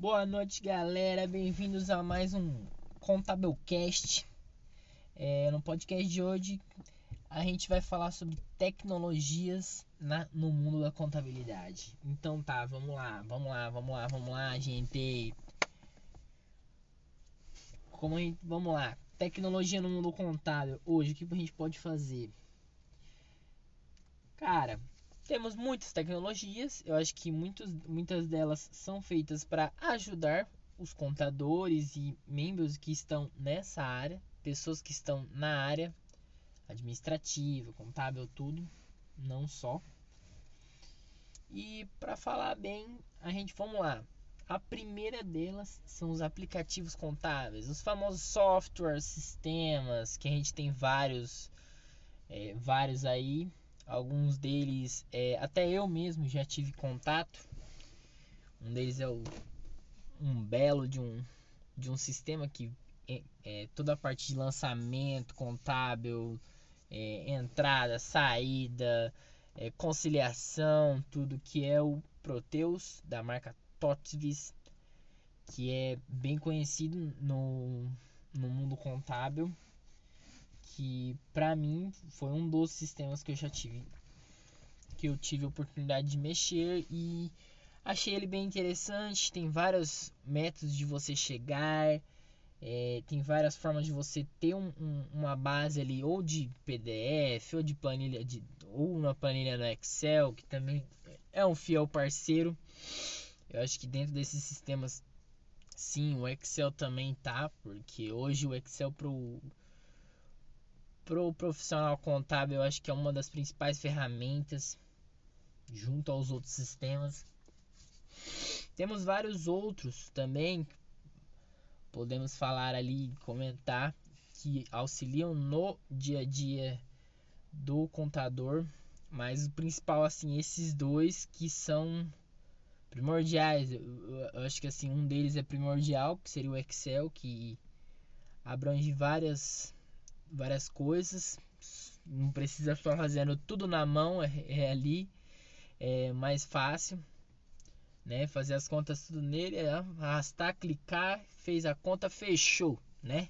Boa noite, galera. Bem-vindos a mais um Contabilcast. É, no podcast de hoje, a gente vai falar sobre tecnologias na, no mundo da contabilidade. Então tá, vamos lá, vamos lá, vamos lá, vamos lá, gente. Como a gente, vamos lá, tecnologia no mundo contábil. Hoje, o que a gente pode fazer? Cara, temos muitas tecnologias, eu acho que muitos, muitas delas são feitas para ajudar os contadores e membros que estão nessa área, pessoas que estão na área administrativa, contábil, tudo, não só. E para falar bem, a gente vamos lá. A primeira delas são os aplicativos contábeis, os famosos softwares, sistemas, que a gente tem vários, é, vários aí Alguns deles, é, até eu mesmo já tive contato. Um deles é o, um belo de um, de um sistema que é, é toda a parte de lançamento contábil, é, entrada, saída, é, conciliação, tudo que é o Proteus da marca Totvis, que é bem conhecido no, no mundo contábil que para mim foi um dos sistemas que eu já tive que eu tive a oportunidade de mexer e achei ele bem interessante. Tem vários métodos de você chegar, é, tem várias formas de você ter um, um, uma base ali, ou de PDF, ou de planilha, de, ou uma planilha no Excel, que também é um fiel parceiro. Eu acho que dentro desses sistemas, sim, o Excel também tá, porque hoje o Excel pro pro profissional contábil, eu acho que é uma das principais ferramentas junto aos outros sistemas. Temos vários outros também, podemos falar ali, comentar que auxiliam no dia a dia do contador, mas o principal assim, esses dois que são primordiais. Eu acho que assim, um deles é primordial, que seria o Excel, que abrange várias várias coisas. Não precisa ficar fazendo tudo na mão, é, é ali, é mais fácil. Né? Fazer as contas tudo nele, é arrastar, clicar, fez a conta, fechou, né?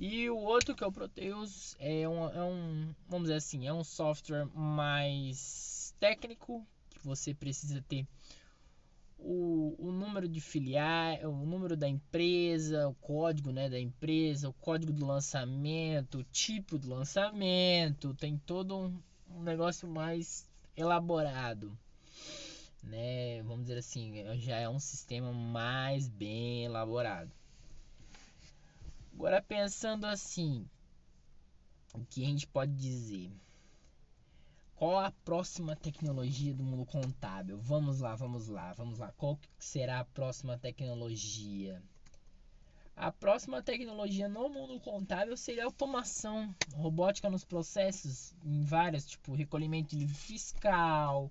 E o outro que é o Proteus é um, é um, vamos dizer assim, é um software mais técnico que você precisa ter o, o número de filiais, o número da empresa, o código né, da empresa, o código do lançamento, o tipo do lançamento, tem todo um, um negócio mais elaborado. Né? Vamos dizer assim, já é um sistema mais bem elaborado. Agora pensando assim, o que a gente pode dizer? Qual a próxima tecnologia do mundo contábil? Vamos lá, vamos lá, vamos lá. Qual será a próxima tecnologia? A próxima tecnologia no mundo contábil seria automação robótica nos processos, em várias, tipo recolhimento de livro fiscal,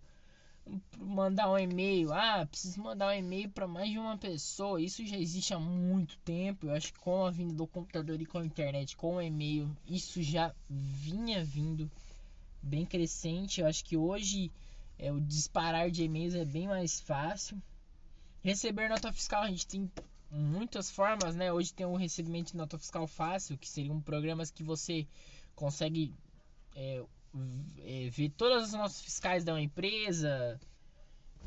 mandar um e-mail. Ah, preciso mandar um e-mail para mais de uma pessoa. Isso já existe há muito tempo. Eu acho que com a vinda do computador e com a internet, com o e-mail, isso já vinha vindo bem crescente. Eu acho que hoje é, o disparar de e-mails é bem mais fácil. Receber nota fiscal, a gente tem muitas formas, né? Hoje tem o recebimento de nota fiscal fácil, que seriam programas que você consegue é, é, ver todas as notas fiscais da empresa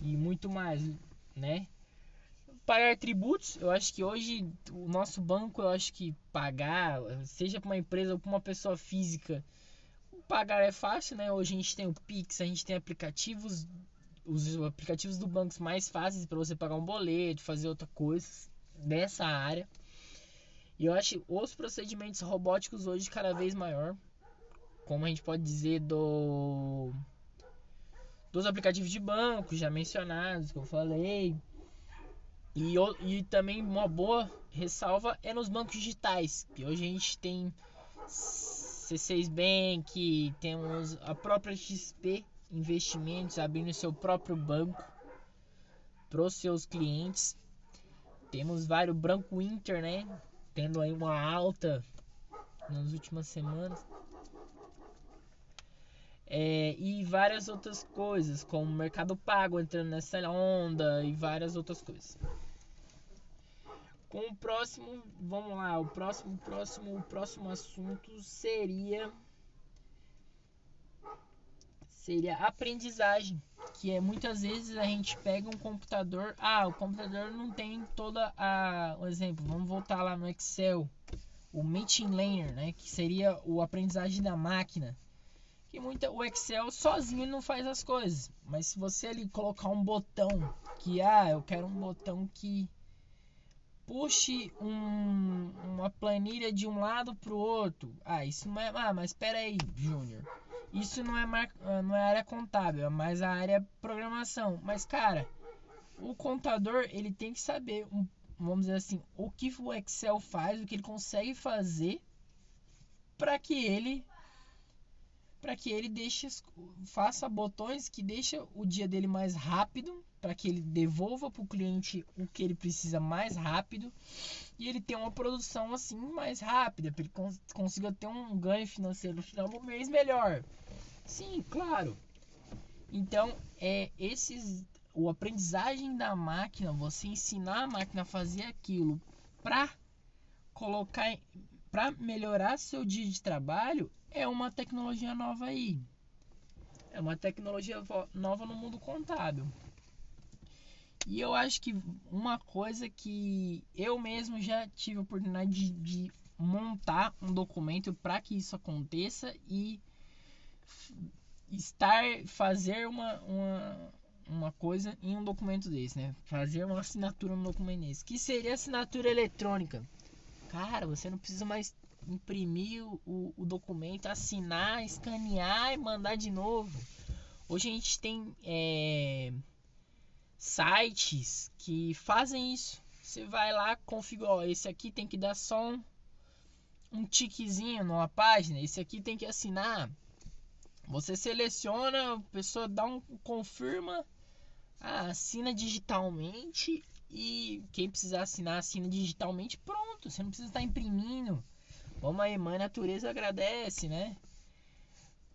e muito mais, né? Pagar tributos, eu acho que hoje o nosso banco, eu acho que pagar, seja para uma empresa ou para uma pessoa física, pagar é fácil, né? Hoje a gente tem o Pix, a gente tem aplicativos, os aplicativos do banco mais fáceis para você pagar um boleto, fazer outra coisa dessa área. E eu acho os procedimentos robóticos hoje cada vez maior, como a gente pode dizer do dos aplicativos de banco já mencionados que eu falei. E, e também uma boa ressalva é nos bancos digitais, que hoje a gente tem C6 Bank, temos a própria XP Investimentos abrindo seu próprio banco para os seus clientes. Temos vários Branco Inter, né? Tendo aí uma alta nas últimas semanas. É, e várias outras coisas, como Mercado Pago entrando nessa onda e várias outras coisas. Com o próximo, vamos lá, o próximo, próximo, o próximo assunto seria seria aprendizagem, que é muitas vezes a gente pega um computador, ah, o computador não tem toda a, um exemplo, vamos voltar lá no Excel, o machine learner, né, que seria o aprendizagem da máquina. Que muita o Excel sozinho não faz as coisas, mas se você ali colocar um botão que ah, eu quero um botão que puxe um, uma planilha de um lado para o outro. Ah, isso não é. Ah, mas espera aí, Júnior. Isso não é, mar, ah, não é área contábil, é mais a área programação. Mas, cara, o contador ele tem que saber, vamos dizer assim, o que o Excel faz, o que ele consegue fazer para que ele para que ele deixe faça botões que deixa o dia dele mais rápido para que ele devolva para o cliente o que ele precisa mais rápido e ele tenha uma produção assim mais rápida, para ele cons consiga ter um ganho financeiro no final do mês melhor. Sim, claro. Então, é esses o aprendizagem da máquina, você ensinar a máquina a fazer aquilo para colocar para melhorar seu dia de trabalho é uma tecnologia nova aí. É uma tecnologia nova no mundo contábil. E eu acho que uma coisa que eu mesmo já tive a oportunidade de, de montar um documento para que isso aconteça e estar fazer uma, uma, uma coisa em um documento desse, né? Fazer uma assinatura no documento desse, que seria assinatura eletrônica. Cara, você não precisa mais imprimir o, o documento, assinar, escanear e mandar de novo. Hoje a gente tem é, sites que fazem isso. Você vai lá, configura, esse aqui tem que dar só um, um tiquezinho numa página, esse aqui tem que assinar. Você seleciona, a pessoa dá um confirma, ah, assina digitalmente e quem precisar assinar assina digitalmente, pronto, você não precisa estar imprimindo. Vamos aí, mãe natureza agradece, né?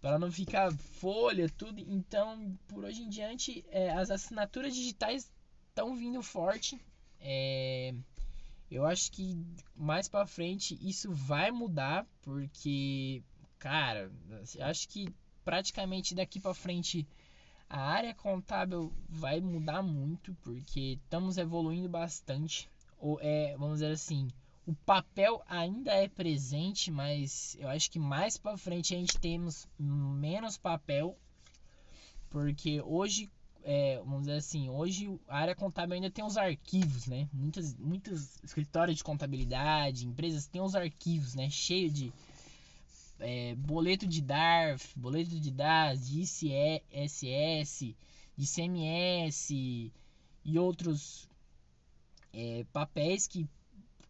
Para não ficar folha, tudo. Então, por hoje em diante, é, as assinaturas digitais estão vindo forte. É, eu acho que mais para frente isso vai mudar, porque, cara, acho que praticamente daqui para frente a área contábil vai mudar muito, porque estamos evoluindo bastante. Ou é, vamos dizer assim, o papel ainda é presente, mas eu acho que mais para frente a gente temos menos papel, porque hoje, é, vamos dizer assim, hoje a área contábil ainda tem os arquivos, né? Muitas, muitos escritórios de contabilidade, empresas têm os arquivos, né? Cheio de é, boleto de DARF, boleto de DAS, de ICSS, de CMS e outros é, papéis que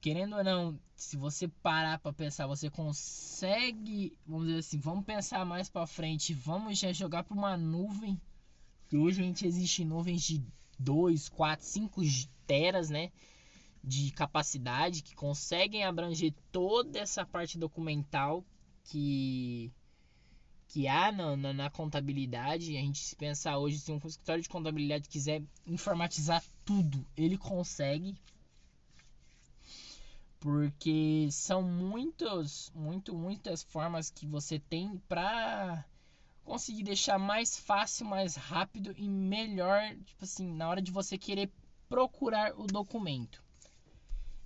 querendo ou não, se você parar para pensar, você consegue, vamos dizer assim, vamos pensar mais para frente, vamos já jogar para uma nuvem. Que hoje a gente existe nuvens de 2, 4, 5 teras, né? De capacidade que conseguem abranger toda essa parte documental que que há na, na, na, contabilidade. A gente se pensar hoje, se um escritório de contabilidade quiser informatizar tudo, ele consegue porque são muitos, muito, muitas formas que você tem para conseguir deixar mais fácil, mais rápido e melhor, tipo assim, na hora de você querer procurar o documento.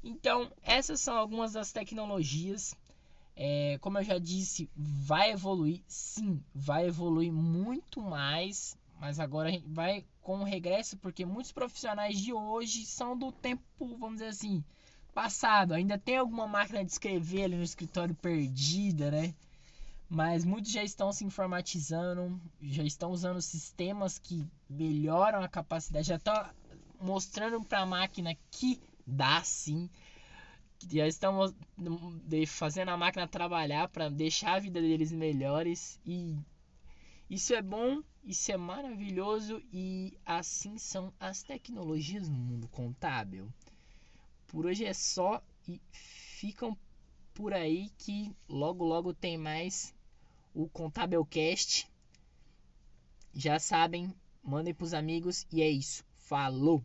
Então, essas são algumas das tecnologias. É, como eu já disse, vai evoluir, sim, vai evoluir muito mais, mas agora vai com o regresso, porque muitos profissionais de hoje são do tempo, vamos dizer assim, passado. Ainda tem alguma máquina de escrever ali no escritório perdida, né? Mas muitos já estão se informatizando, já estão usando sistemas que melhoram a capacidade, já estão mostrando para a máquina que dá sim. Já estão fazendo a máquina trabalhar para deixar a vida deles melhores e isso é bom, isso é maravilhoso e assim são as tecnologias no mundo contábil. Por hoje é só e ficam por aí que logo logo tem mais o Contabilcast Já sabem, mandem pros amigos e é isso. Falou!